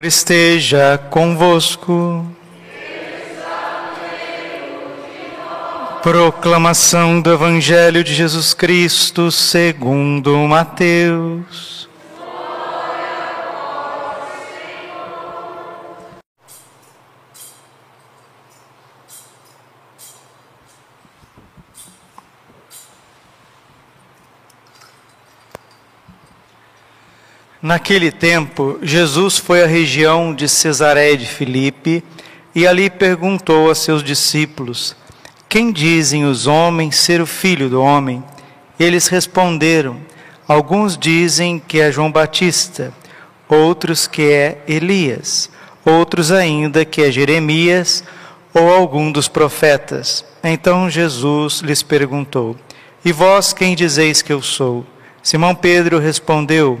esteja convosco. Proclamação do Evangelho de Jesus Cristo segundo Mateus. Naquele tempo, Jesus foi à região de Cesareia de Filipe e ali perguntou a seus discípulos: Quem dizem os homens ser o filho do homem? Eles responderam: Alguns dizem que é João Batista, outros que é Elias, outros ainda que é Jeremias ou algum dos profetas. Então Jesus lhes perguntou: E vós quem dizeis que eu sou? Simão Pedro respondeu: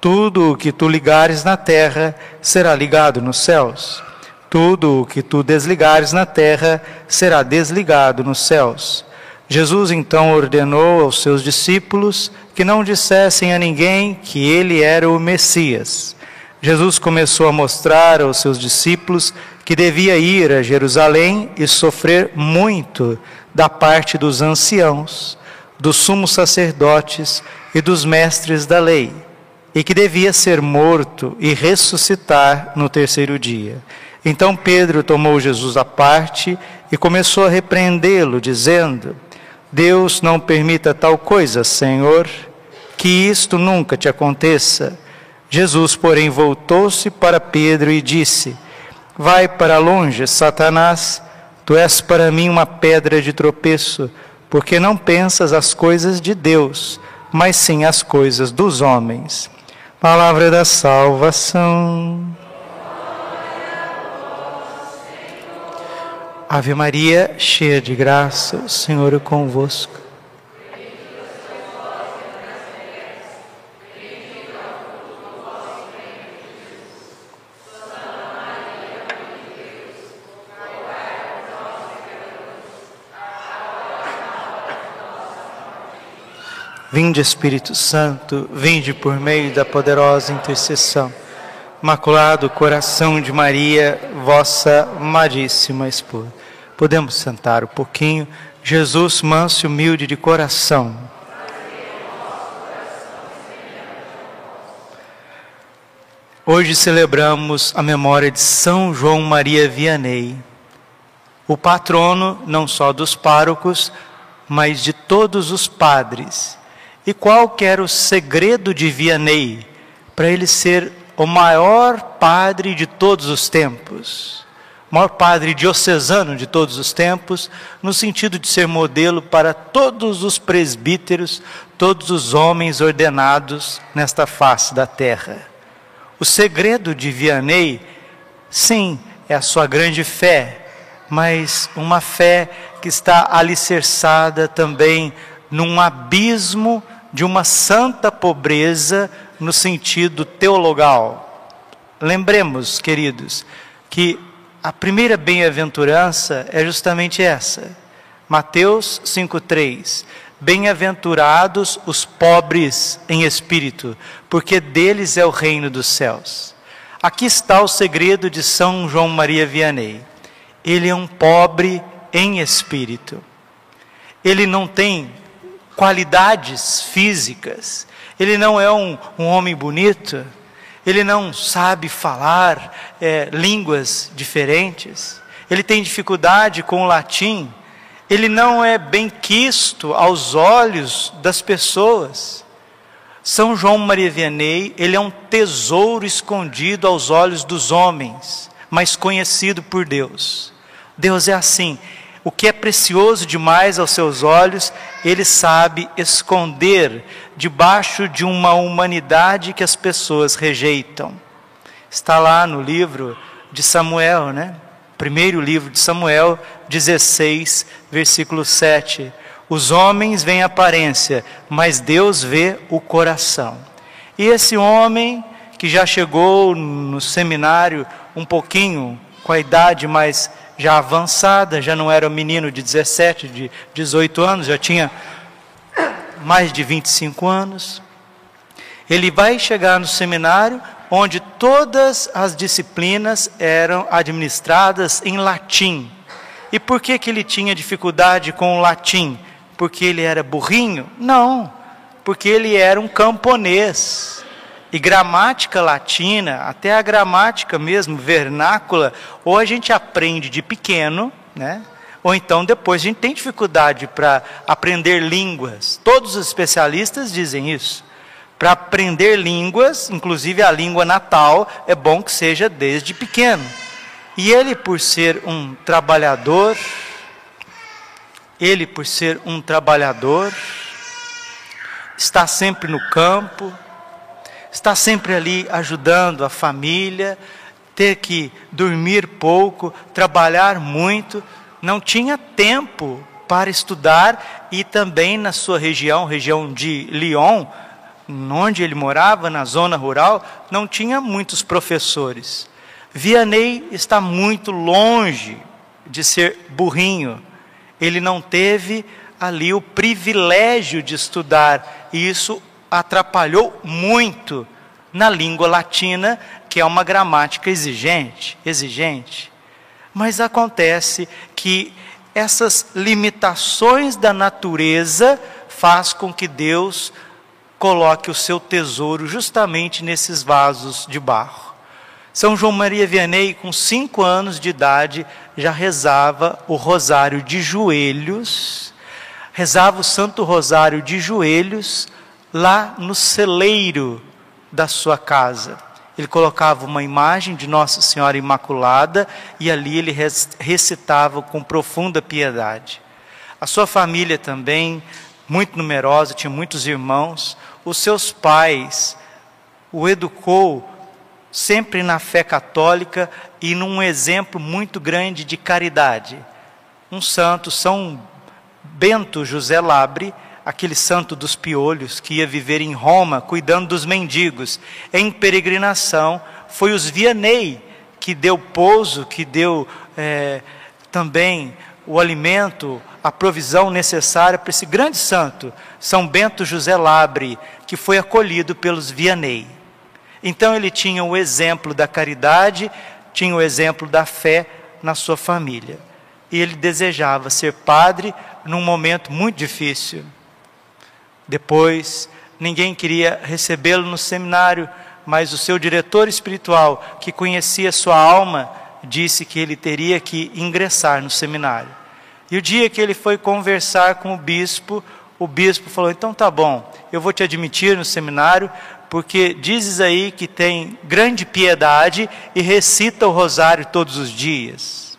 Tudo o que tu ligares na terra será ligado nos céus. Tudo o que tu desligares na terra será desligado nos céus. Jesus então ordenou aos seus discípulos que não dissessem a ninguém que ele era o Messias. Jesus começou a mostrar aos seus discípulos que devia ir a Jerusalém e sofrer muito da parte dos anciãos, dos sumos sacerdotes e dos mestres da lei e que devia ser morto e ressuscitar no terceiro dia. Então Pedro tomou Jesus à parte e começou a repreendê-lo, dizendo: Deus não permita tal coisa, Senhor, que isto nunca te aconteça. Jesus, porém, voltou-se para Pedro e disse: Vai para longe, Satanás, tu és para mim uma pedra de tropeço, porque não pensas as coisas de Deus, mas sim as coisas dos homens. Palavra da salvação. Ave Maria, cheia de graça, o Senhor é convosco. Vinde Espírito Santo, vinde por meio da poderosa intercessão. Maculado coração de Maria, vossa amadíssima esposa. Podemos sentar um pouquinho. Jesus, manso e humilde de coração. Hoje celebramos a memória de São João Maria Vianney, o patrono não só dos párocos, mas de todos os padres e qual que era o segredo de Vianney para ele ser o maior padre de todos os tempos? O maior padre diocesano de todos os tempos, no sentido de ser modelo para todos os presbíteros, todos os homens ordenados nesta face da terra. O segredo de Vianney, sim, é a sua grande fé, mas uma fé que está alicerçada também num abismo de uma santa pobreza no sentido teologal. Lembremos, queridos, que a primeira bem-aventurança é justamente essa. Mateus 5:3. Bem-aventurados os pobres em espírito, porque deles é o reino dos céus. Aqui está o segredo de São João Maria Vianney. Ele é um pobre em espírito. Ele não tem qualidades físicas. Ele não é um, um homem bonito, ele não sabe falar é, línguas diferentes, ele tem dificuldade com o latim, ele não é bem quisto aos olhos das pessoas. São João Maria Vianney, ele é um tesouro escondido aos olhos dos homens, mas conhecido por Deus. Deus é assim, o que é precioso demais aos seus olhos, ele sabe esconder debaixo de uma humanidade que as pessoas rejeitam. Está lá no livro de Samuel, né? Primeiro livro de Samuel 16, versículo 7. Os homens veem a aparência, mas Deus vê o coração. E esse homem que já chegou no seminário um pouquinho com a idade mais já avançada, já não era um menino de 17, de 18 anos, já tinha mais de 25 anos. Ele vai chegar no seminário onde todas as disciplinas eram administradas em latim. E por que, que ele tinha dificuldade com o latim? Porque ele era burrinho? Não, porque ele era um camponês. E gramática latina, até a gramática mesmo, vernácula, ou a gente aprende de pequeno, né? ou então depois a gente tem dificuldade para aprender línguas. Todos os especialistas dizem isso. Para aprender línguas, inclusive a língua natal, é bom que seja desde pequeno. E ele, por ser um trabalhador, ele, por ser um trabalhador, está sempre no campo, está sempre ali ajudando a família, ter que dormir pouco, trabalhar muito, não tinha tempo para estudar e também na sua região, região de Lyon, onde ele morava, na zona rural, não tinha muitos professores. Vianney está muito longe de ser burrinho. Ele não teve ali o privilégio de estudar, e isso atrapalhou muito na língua latina, que é uma gramática exigente, exigente. Mas acontece que essas limitações da natureza faz com que Deus coloque o seu tesouro justamente nesses vasos de barro. São João Maria Vianney, com cinco anos de idade, já rezava o rosário de joelhos, rezava o Santo Rosário de joelhos lá no celeiro da sua casa. Ele colocava uma imagem de Nossa Senhora Imaculada e ali ele recitava com profunda piedade. A sua família também, muito numerosa, tinha muitos irmãos, os seus pais o educou sempre na fé católica e num exemplo muito grande de caridade. Um santo, São Bento José Labre, aquele santo dos piolhos que ia viver em Roma cuidando dos mendigos, em peregrinação, foi os Vianney que deu pouso, que deu é, também o alimento, a provisão necessária para esse grande santo, São Bento José Labre, que foi acolhido pelos Vianney. Então ele tinha o exemplo da caridade, tinha o exemplo da fé na sua família. E ele desejava ser padre num momento muito difícil. Depois, ninguém queria recebê-lo no seminário, mas o seu diretor espiritual, que conhecia sua alma, disse que ele teria que ingressar no seminário. E o dia que ele foi conversar com o bispo, o bispo falou: Então tá bom, eu vou te admitir no seminário, porque dizes aí que tem grande piedade e recita o rosário todos os dias.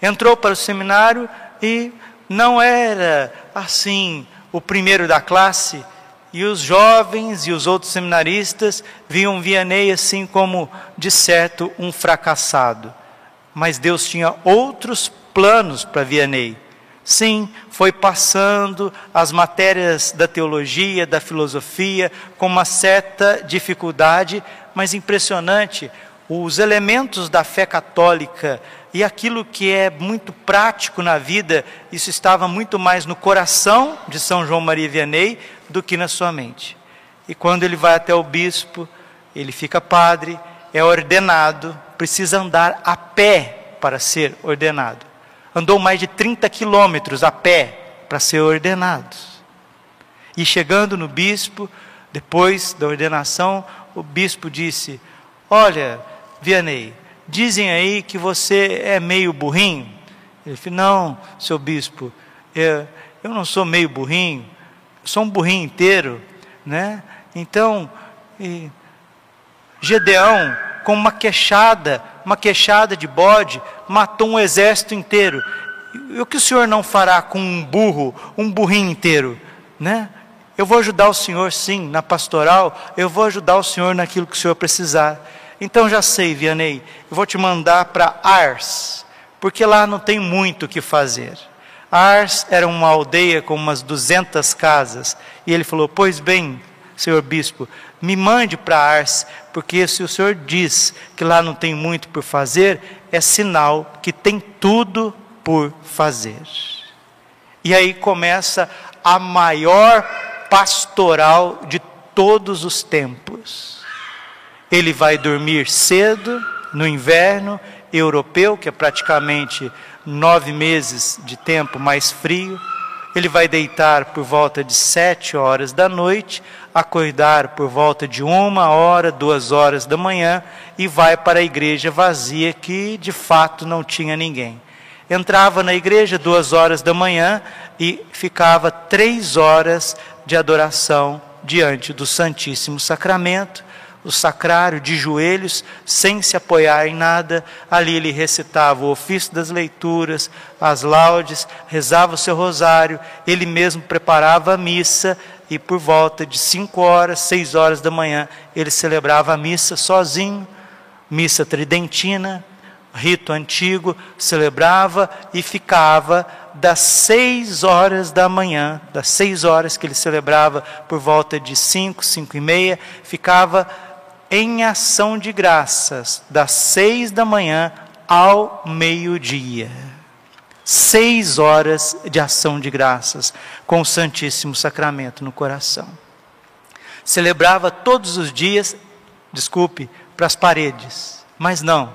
Entrou para o seminário e não era assim o primeiro da classe, e os jovens e os outros seminaristas viam Vianney assim como, de certo, um fracassado. Mas Deus tinha outros planos para Vianney. Sim, foi passando as matérias da teologia, da filosofia, com uma certa dificuldade, mas impressionante, os elementos da fé católica e aquilo que é muito prático na vida, isso estava muito mais no coração de São João Maria Vianney do que na sua mente. E quando ele vai até o bispo, ele fica padre, é ordenado, precisa andar a pé para ser ordenado andou mais de 30 quilômetros a pé para ser ordenado. E chegando no bispo, depois da ordenação, o bispo disse: Olha, Vianney, dizem aí que você é meio burrinho. Ele disse: Não, seu bispo, eu, eu não sou meio burrinho, sou um burrinho inteiro, né? Então, e, Gedeão, com uma queixada, uma queixada de bode, matou um exército inteiro. E o que o senhor não fará com um burro, um burrinho inteiro, né? Eu vou ajudar o senhor sim na pastoral, eu vou ajudar o senhor naquilo que o senhor precisar. Então já sei, Vianney, eu vou te mandar para Ars, porque lá não tem muito o que fazer. Ars era uma aldeia com umas 200 casas. E ele falou: Pois bem, senhor bispo, me mande para Ars, porque se o senhor diz que lá não tem muito por fazer, é sinal que tem tudo por fazer. E aí começa a maior pastoral de todos os tempos. Ele vai dormir cedo no inverno europeu, que é praticamente nove meses de tempo mais frio. Ele vai deitar por volta de sete horas da noite, acordar por volta de uma hora, duas horas da manhã e vai para a igreja vazia que de fato não tinha ninguém. Entrava na igreja duas horas da manhã e ficava três horas de adoração diante do Santíssimo Sacramento o sacrário de joelhos, sem se apoiar em nada. Ali ele recitava o ofício das leituras, as laudes, rezava o seu rosário, ele mesmo preparava a missa e por volta de cinco horas, seis horas da manhã, ele celebrava a missa sozinho, missa tridentina, rito antigo, celebrava e ficava das seis horas da manhã, das seis horas que ele celebrava por volta de cinco, cinco e meia, ficava em ação de graças, das seis da manhã ao meio-dia. Seis horas de ação de graças com o Santíssimo Sacramento no coração. Celebrava todos os dias, desculpe, para as paredes, mas não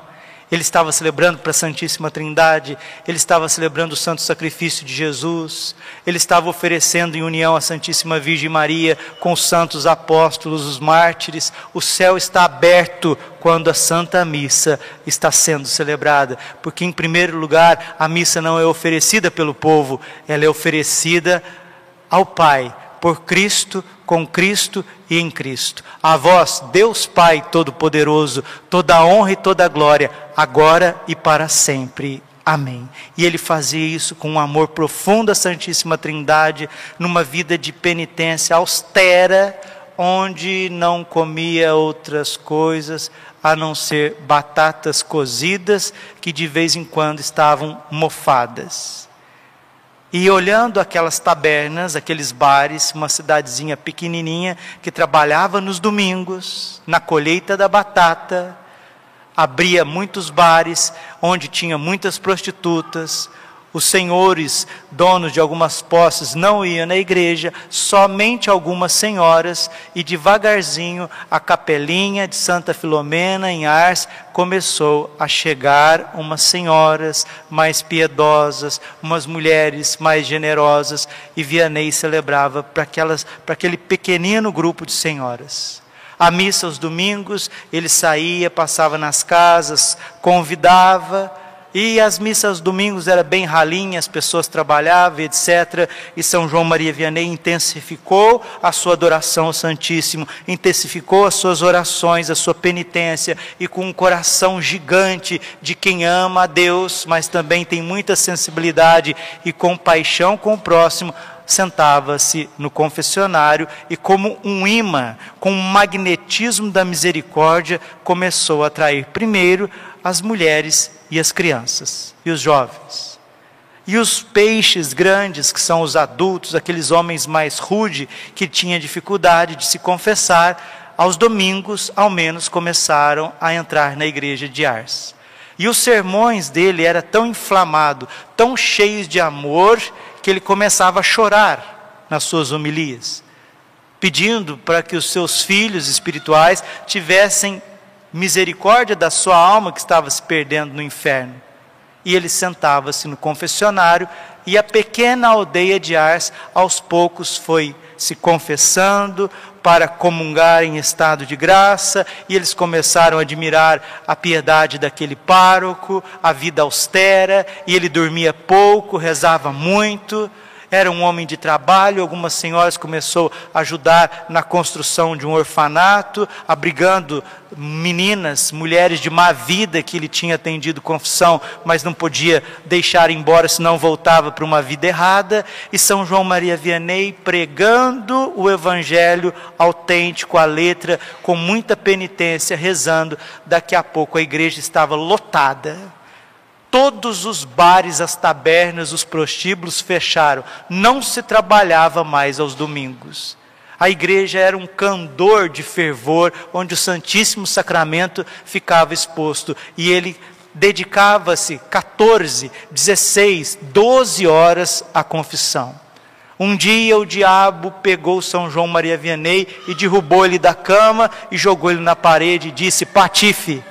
ele estava celebrando para a Santíssima Trindade, ele estava celebrando o santo sacrifício de Jesus, ele estava oferecendo em união à Santíssima Virgem Maria com os santos apóstolos, os mártires. O céu está aberto quando a Santa Missa está sendo celebrada, porque, em primeiro lugar, a missa não é oferecida pelo povo, ela é oferecida ao Pai por Cristo, com Cristo e em Cristo. A vós, Deus Pai Todo-Poderoso, toda a honra e toda a glória, agora e para sempre. Amém. E ele fazia isso com um amor profundo à Santíssima Trindade, numa vida de penitência austera, onde não comia outras coisas a não ser batatas cozidas que de vez em quando estavam mofadas. E olhando aquelas tabernas, aqueles bares, uma cidadezinha pequenininha que trabalhava nos domingos, na colheita da batata, abria muitos bares onde tinha muitas prostitutas, os senhores, donos de algumas posses, não iam na igreja, somente algumas senhoras, e devagarzinho a capelinha de Santa Filomena, em Ars, começou a chegar umas senhoras mais piedosas, umas mulheres mais generosas, e Vianney celebrava para aquele pequenino grupo de senhoras. A missa aos domingos, ele saía, passava nas casas, convidava, e as missas domingos eram bem ralinhas, as pessoas trabalhavam, etc. E São João Maria Vianney intensificou a sua adoração ao Santíssimo, intensificou as suas orações, a sua penitência, e com um coração gigante de quem ama a Deus, mas também tem muita sensibilidade e compaixão com o próximo, sentava-se no confessionário e, como um imã, com um magnetismo da misericórdia, começou a atrair primeiro as mulheres e as crianças e os jovens. E os peixes grandes, que são os adultos, aqueles homens mais rude, que tinham dificuldade de se confessar, aos domingos, ao menos, começaram a entrar na igreja de Ars. E os sermões dele eram tão inflamados, tão cheios de amor, que ele começava a chorar nas suas homilias, pedindo para que os seus filhos espirituais tivessem misericórdia da sua alma que estava se perdendo no inferno. E ele sentava-se no confessionário e a pequena aldeia de Ars aos poucos foi se confessando para comungar em estado de graça, e eles começaram a admirar a piedade daquele pároco, a vida austera, e ele dormia pouco, rezava muito, era um homem de trabalho, algumas senhoras começou a ajudar na construção de um orfanato, abrigando meninas, mulheres de má vida que ele tinha atendido confissão, mas não podia deixar embora, senão voltava para uma vida errada. E São João Maria Vianney pregando o evangelho autêntico, a letra, com muita penitência, rezando. Daqui a pouco a igreja estava lotada todos os bares, as tabernas, os prostíbulos fecharam. Não se trabalhava mais aos domingos. A igreja era um candor de fervor, onde o Santíssimo Sacramento ficava exposto. E ele dedicava-se 14, 16, 12 horas à confissão. Um dia o diabo pegou São João Maria Vianney e derrubou ele da cama e jogou ele na parede e disse: Patife,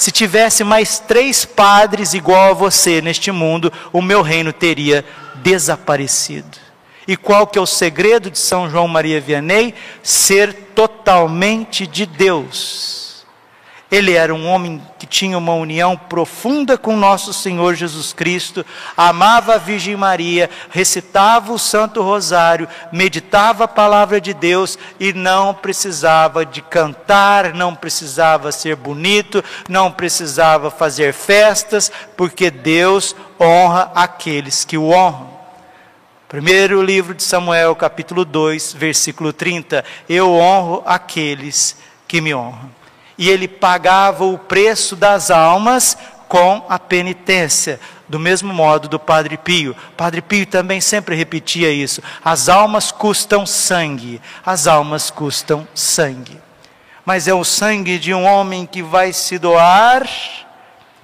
se tivesse mais três padres igual a você neste mundo, o meu reino teria desaparecido. E qual que é o segredo de São João Maria Vianney? Ser totalmente de Deus ele era um homem que tinha uma união profunda com nosso Senhor Jesus Cristo, amava a Virgem Maria, recitava o Santo Rosário, meditava a palavra de Deus e não precisava de cantar, não precisava ser bonito, não precisava fazer festas, porque Deus honra aqueles que o honram. Primeiro livro de Samuel, capítulo 2, versículo 30. Eu honro aqueles que me honram e ele pagava o preço das almas com a penitência. Do mesmo modo do Padre Pio. Padre Pio também sempre repetia isso: as almas custam sangue, as almas custam sangue. Mas é o sangue de um homem que vai se doar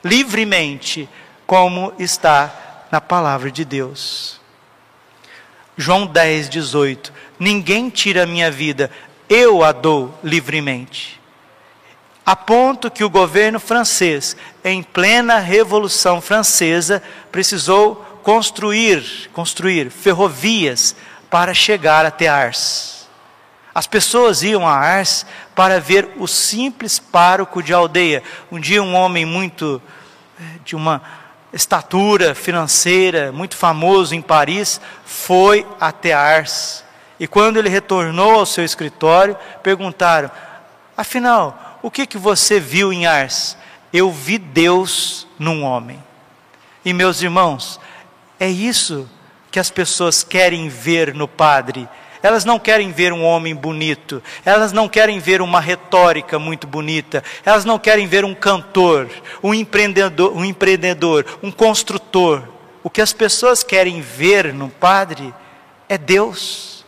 livremente, como está na palavra de Deus. João 10, 18: Ninguém tira a minha vida, eu a dou livremente a ponto que o governo francês, em plena Revolução Francesa, precisou construir, construir ferrovias para chegar até Ars. As pessoas iam a Ars para ver o simples pároco de aldeia. Um dia um homem muito eh, de uma estatura financeira, muito famoso em Paris, foi até Ars. E quando ele retornou ao seu escritório, perguntaram: afinal, o que, que você viu em Ars? Eu vi Deus num homem. E meus irmãos, é isso que as pessoas querem ver no Padre. Elas não querem ver um homem bonito, elas não querem ver uma retórica muito bonita, elas não querem ver um cantor, um empreendedor, um, empreendedor, um construtor. O que as pessoas querem ver no Padre é Deus.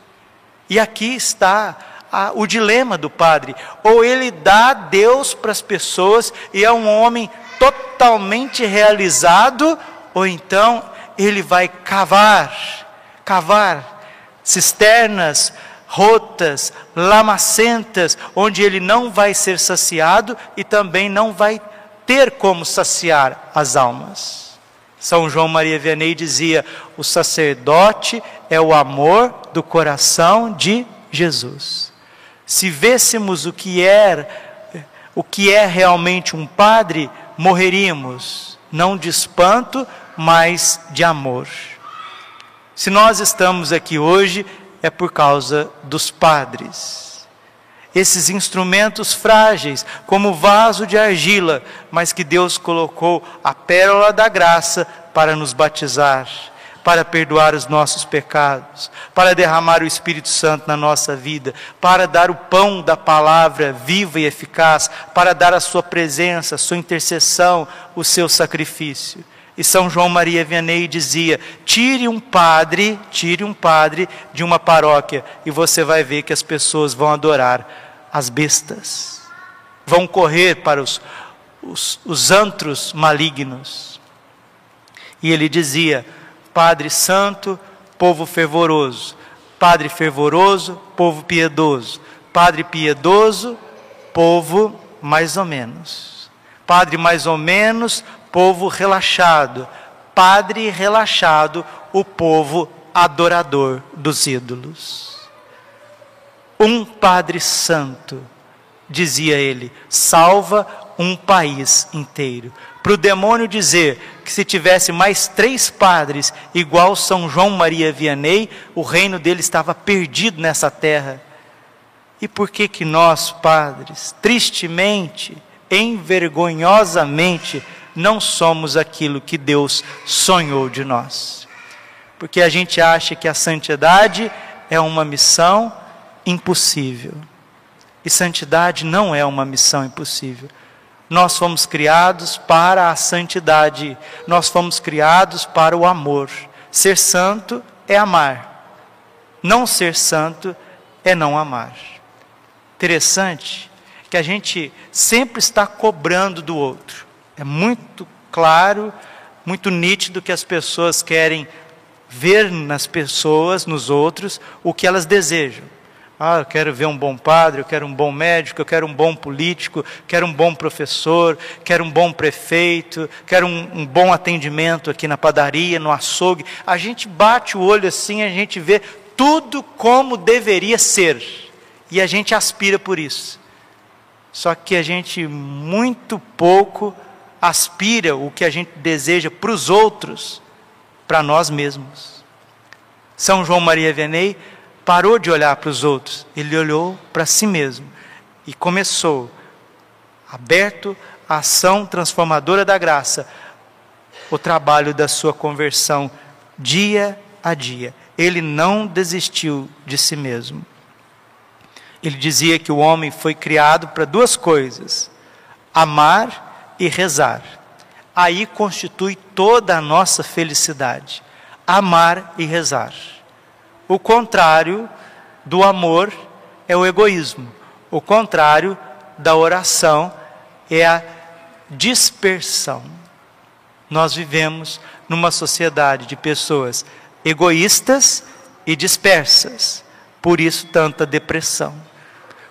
E aqui está a, o dilema do padre. Ou ele dá Deus para as pessoas e é um homem totalmente realizado, ou então ele vai cavar, cavar cisternas rotas, lamacentas, onde ele não vai ser saciado e também não vai ter como saciar as almas. São João Maria Vianney dizia: o sacerdote é o amor do coração de Jesus. Se vêssemos o que é, o que é realmente um padre, morreríamos, não de espanto, mas de amor. Se nós estamos aqui hoje, é por causa dos padres. Esses instrumentos frágeis, como vaso de argila, mas que Deus colocou a pérola da graça para nos batizar para perdoar os nossos pecados, para derramar o Espírito Santo na nossa vida, para dar o pão da palavra viva e eficaz, para dar a sua presença, a sua intercessão, o seu sacrifício. E São João Maria Vianney dizia: tire um padre, tire um padre de uma paróquia, e você vai ver que as pessoas vão adorar as bestas, vão correr para os, os, os antros malignos. E ele dizia: Padre Santo, povo fervoroso. Padre fervoroso, povo piedoso. Padre piedoso, povo mais ou menos. Padre mais ou menos, povo relaxado. Padre relaxado, o povo adorador dos ídolos. Um Padre Santo, dizia ele, salva um país inteiro. Para o demônio dizer que se tivesse mais três padres igual São João Maria Vianney, o reino dele estava perdido nessa terra. E por que que nós, padres, tristemente, envergonhosamente, não somos aquilo que Deus sonhou de nós? Porque a gente acha que a santidade é uma missão impossível. E santidade não é uma missão impossível. Nós fomos criados para a santidade, nós fomos criados para o amor. Ser santo é amar, não ser santo é não amar. Interessante que a gente sempre está cobrando do outro. É muito claro, muito nítido que as pessoas querem ver nas pessoas, nos outros, o que elas desejam. Ah, eu quero ver um bom padre, eu quero um bom médico, eu quero um bom político, quero um bom professor, quero um bom prefeito, quero um, um bom atendimento aqui na padaria, no açougue. A gente bate o olho assim, a gente vê tudo como deveria ser. E a gente aspira por isso. Só que a gente muito pouco aspira o que a gente deseja para os outros para nós mesmos. São João Maria Vianney parou de olhar para os outros, ele olhou para si mesmo e começou, aberto à ação transformadora da graça, o trabalho da sua conversão dia a dia. Ele não desistiu de si mesmo. Ele dizia que o homem foi criado para duas coisas: amar e rezar aí constitui toda a nossa felicidade. Amar e rezar. O contrário do amor é o egoísmo. O contrário da oração é a dispersão. Nós vivemos numa sociedade de pessoas egoístas e dispersas. Por isso tanta depressão.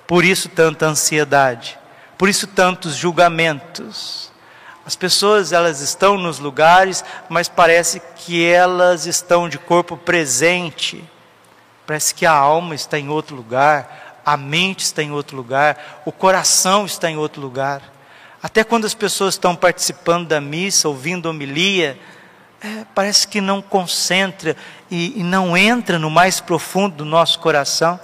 Por isso tanta ansiedade. Por isso tantos julgamentos as pessoas elas estão nos lugares, mas parece que elas estão de corpo presente. Parece que a alma está em outro lugar, a mente está em outro lugar, o coração está em outro lugar. Até quando as pessoas estão participando da missa, ouvindo homilia, é, parece que não concentra e, e não entra no mais profundo do nosso coração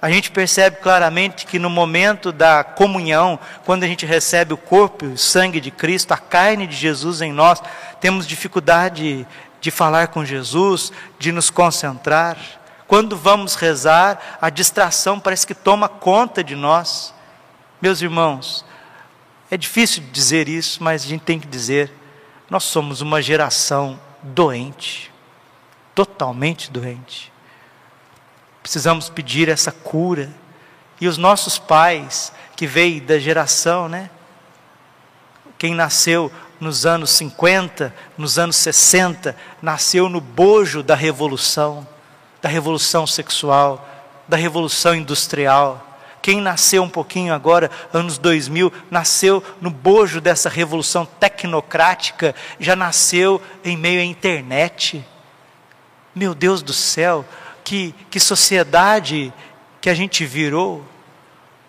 a gente percebe claramente que no momento da comunhão, quando a gente recebe o corpo e o sangue de Cristo, a carne de Jesus em nós, temos dificuldade de falar com Jesus, de nos concentrar. Quando vamos rezar, a distração parece que toma conta de nós. Meus irmãos, é difícil dizer isso, mas a gente tem que dizer: nós somos uma geração doente, totalmente doente. Precisamos pedir essa cura. E os nossos pais, que veio da geração, né? Quem nasceu nos anos 50, nos anos 60, nasceu no bojo da revolução, da revolução sexual, da revolução industrial. Quem nasceu um pouquinho agora, anos 2000, nasceu no bojo dessa revolução tecnocrática, já nasceu em meio à internet. Meu Deus do céu, que, que sociedade que a gente virou.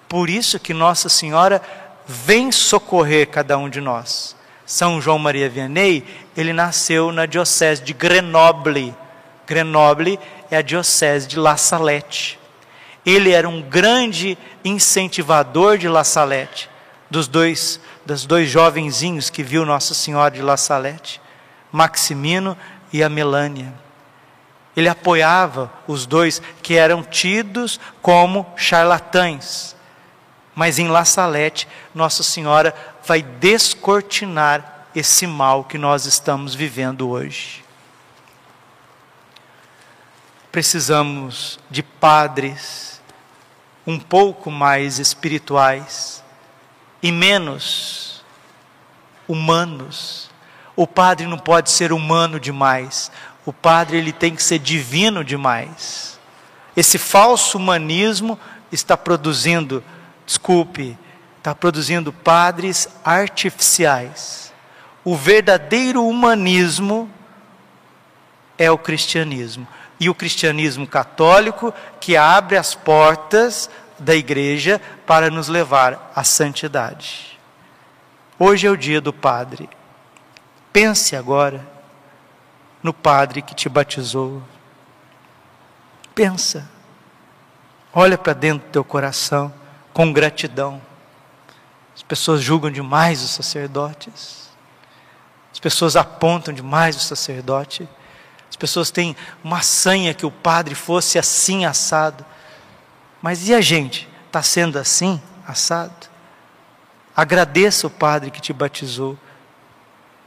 Por isso que Nossa Senhora vem socorrer cada um de nós. São João Maria Vianney, ele nasceu na diocese de Grenoble. Grenoble é a diocese de La Salette. Ele era um grande incentivador de La Salette, dos dois, dos dois jovenzinhos que viu Nossa Senhora de La Salette, Maximino e a Melânia. Ele apoiava os dois que eram tidos como charlatães. Mas em La Salette, Nossa Senhora vai descortinar esse mal que nós estamos vivendo hoje. Precisamos de padres um pouco mais espirituais e menos humanos. O padre não pode ser humano demais o padre ele tem que ser divino demais. Esse falso humanismo está produzindo, desculpe, está produzindo padres artificiais. O verdadeiro humanismo é o cristianismo. E o cristianismo católico que abre as portas da igreja para nos levar à santidade. Hoje é o dia do Padre. Pense agora no Padre que te batizou. Pensa. Olha para dentro do teu coração com gratidão. As pessoas julgam demais os sacerdotes. As pessoas apontam demais o sacerdote. As pessoas têm uma sanha que o padre fosse assim assado. Mas e a gente? Está sendo assim, assado? Agradeça o Padre que te batizou.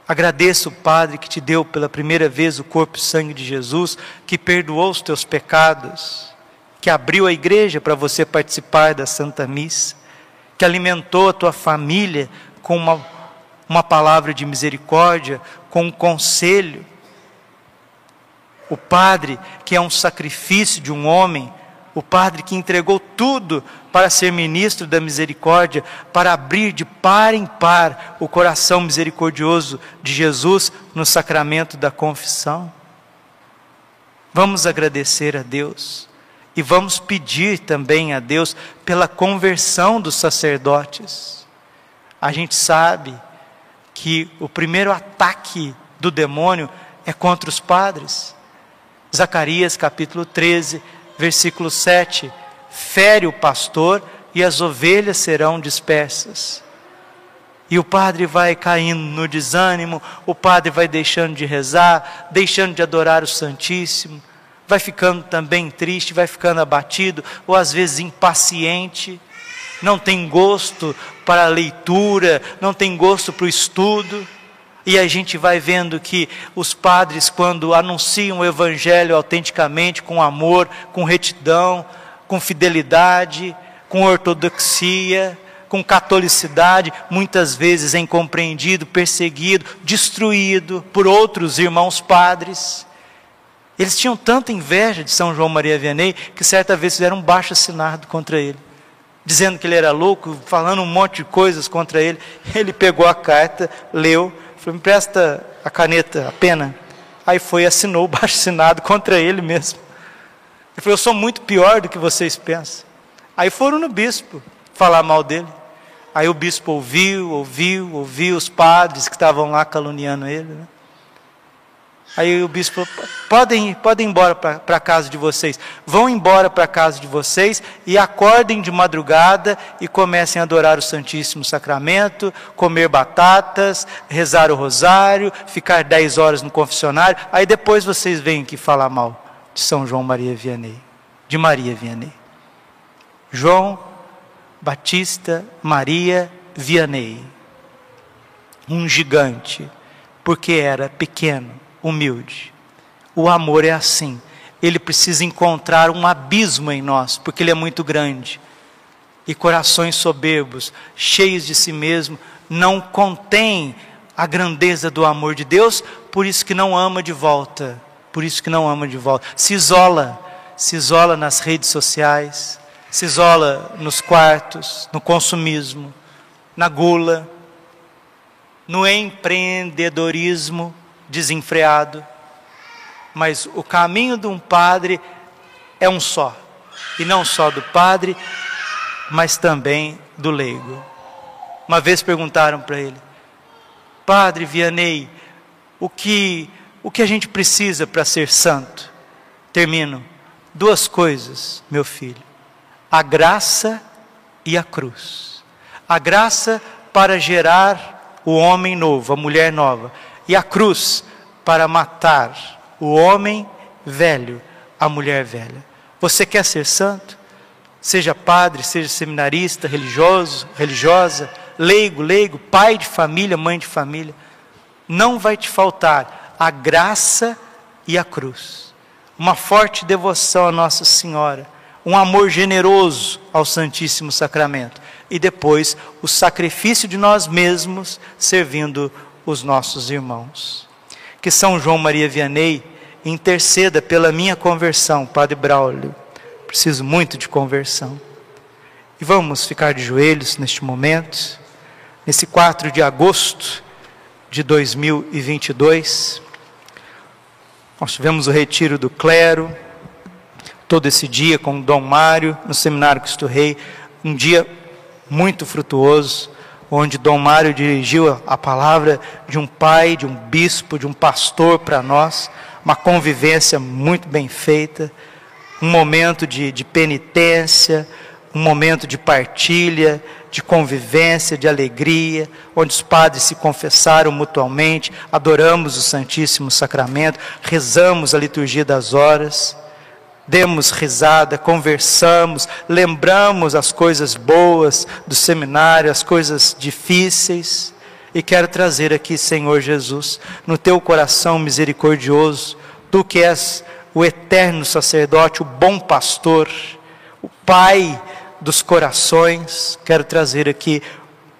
Agradeça o Padre que te deu pela primeira vez o corpo e sangue de Jesus, que perdoou os teus pecados, que abriu a igreja para você participar da Santa Missa, que alimentou a tua família com uma, uma palavra de misericórdia, com um conselho. O Padre que é um sacrifício de um homem o Padre que entregou tudo para ser ministro da misericórdia, para abrir de par em par o coração misericordioso de Jesus no sacramento da confissão. Vamos agradecer a Deus e vamos pedir também a Deus pela conversão dos sacerdotes. A gente sabe que o primeiro ataque do demônio é contra os padres. Zacarias capítulo 13, versículo 7, fere o pastor e as ovelhas serão dispersas. E o padre vai caindo no desânimo, o padre vai deixando de rezar, deixando de adorar o Santíssimo, vai ficando também triste, vai ficando abatido, ou às vezes impaciente, não tem gosto para a leitura, não tem gosto para o estudo. E a gente vai vendo que os padres, quando anunciam o Evangelho autenticamente, com amor, com retidão, com fidelidade, com ortodoxia, com catolicidade, muitas vezes é incompreendido, perseguido, destruído por outros irmãos padres. Eles tinham tanta inveja de São João Maria Vianney que certa vez fizeram um baixo assinado contra ele, dizendo que ele era louco, falando um monte de coisas contra ele. Ele pegou a carta, leu, Falei, me presta a caneta, a pena. Aí foi e assinou o baixo assinado contra ele mesmo. Ele falou, eu sou muito pior do que vocês pensam. Aí foram no bispo falar mal dele. Aí o bispo ouviu, ouviu, ouviu os padres que estavam lá caluniando ele. Né? Aí o bispo falou: podem, podem ir embora para a casa de vocês. Vão embora para a casa de vocês e acordem de madrugada e comecem a adorar o Santíssimo Sacramento, comer batatas, rezar o rosário, ficar dez horas no confessionário. Aí depois vocês vêm aqui falar mal de São João Maria Vianney, de Maria Vianney. João Batista Maria Vianney, um gigante, porque era pequeno humilde. O amor é assim. Ele precisa encontrar um abismo em nós, porque ele é muito grande. E corações soberbos, cheios de si mesmo, não contêm a grandeza do amor de Deus, por isso que não ama de volta. Por isso que não ama de volta. Se isola, se isola nas redes sociais, se isola nos quartos, no consumismo, na gula, no empreendedorismo desenfreado. Mas o caminho de um padre é um só. E não só do padre, mas também do leigo. Uma vez perguntaram para ele: Padre Vianney, o que, o que a gente precisa para ser santo? Termino. Duas coisas, meu filho: a graça e a cruz. A graça para gerar o homem novo, a mulher nova e a cruz para matar o homem velho, a mulher velha. Você quer ser santo? Seja padre, seja seminarista, religioso, religiosa, leigo, leigo, pai de família, mãe de família. Não vai te faltar a graça e a cruz. Uma forte devoção a Nossa Senhora, um amor generoso ao Santíssimo Sacramento e depois o sacrifício de nós mesmos servindo os nossos irmãos. Que São João Maria Vianney interceda pela minha conversão, Padre Braulio. Preciso muito de conversão. E vamos ficar de joelhos neste momento, nesse 4 de agosto de 2022. Nós tivemos o retiro do clero, todo esse dia com o Dom Mário no Seminário Cristo Rei, um dia muito frutuoso, onde Dom Mário dirigiu a palavra de um pai, de um bispo, de um pastor para nós, uma convivência muito bem feita, um momento de, de penitência, um momento de partilha, de convivência, de alegria, onde os padres se confessaram mutuamente, adoramos o Santíssimo Sacramento, rezamos a liturgia das horas, demos risada, conversamos, lembramos as coisas boas do seminário, as coisas difíceis, e quero trazer aqui, Senhor Jesus, no teu coração misericordioso, tu que és o eterno sacerdote, o bom pastor, o Pai dos corações. Quero trazer aqui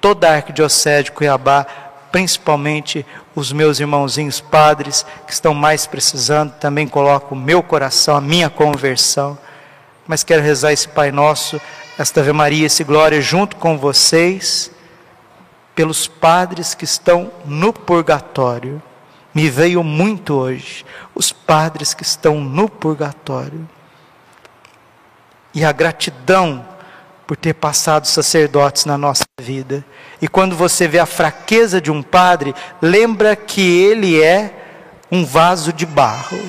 toda a arquidiocese de Cuiabá, principalmente os meus irmãozinhos padres que estão mais precisando. Também coloco o meu coração, a minha conversão. Mas quero rezar esse Pai Nosso, esta Ave Maria, esse Glória junto com vocês, pelos padres que estão no purgatório. Me veio muito hoje os padres que estão no purgatório. E a gratidão por ter passado sacerdotes na nossa vida. E quando você vê a fraqueza de um padre, lembra que ele é um vaso de barro.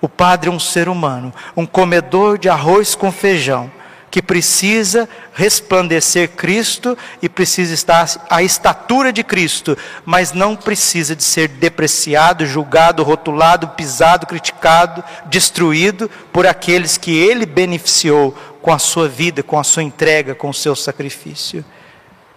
O padre é um ser humano, um comedor de arroz com feijão, que precisa resplandecer Cristo e precisa estar à estatura de Cristo, mas não precisa de ser depreciado, julgado, rotulado, pisado, criticado, destruído por aqueles que ele beneficiou com a sua vida, com a sua entrega, com o seu sacrifício.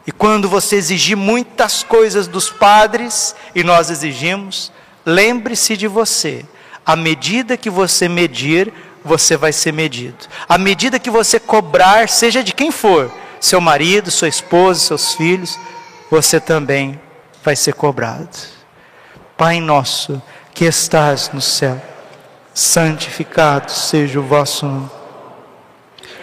E quando você exigir muitas coisas dos padres, e nós exigimos, lembre-se de você. À medida que você medir, você vai ser medido. À medida que você cobrar, seja de quem for, seu marido, sua esposa, seus filhos, você também vai ser cobrado. Pai nosso, que estás no céu, santificado seja o vosso nome.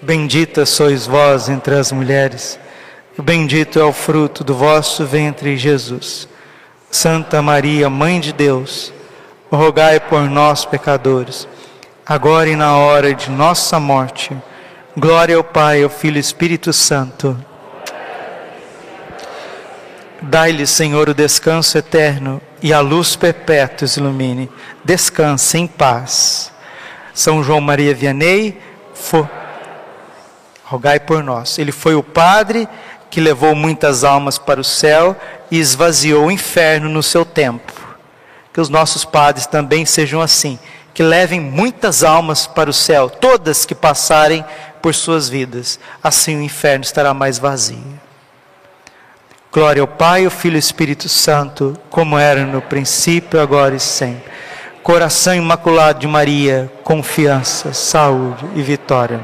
Bendita sois vós entre as mulheres, bendito é o fruto do vosso ventre, Jesus. Santa Maria, Mãe de Deus, rogai por nós, pecadores agora e na hora de nossa morte. Glória ao Pai, ao Filho e Espírito Santo. Dai-lhe, Senhor, o descanso eterno e a luz perpétua ilumine. Descanse em paz. São João Maria Vianney, for... rogai por nós. Ele foi o padre que levou muitas almas para o céu e esvaziou o inferno no seu tempo. Que os nossos padres também sejam assim que levem muitas almas para o céu, todas que passarem por suas vidas. Assim o inferno estará mais vazio. Glória ao Pai, ao Filho e ao Espírito Santo, como era no princípio, agora e sempre. Coração imaculado de Maria, confiança, saúde e vitória.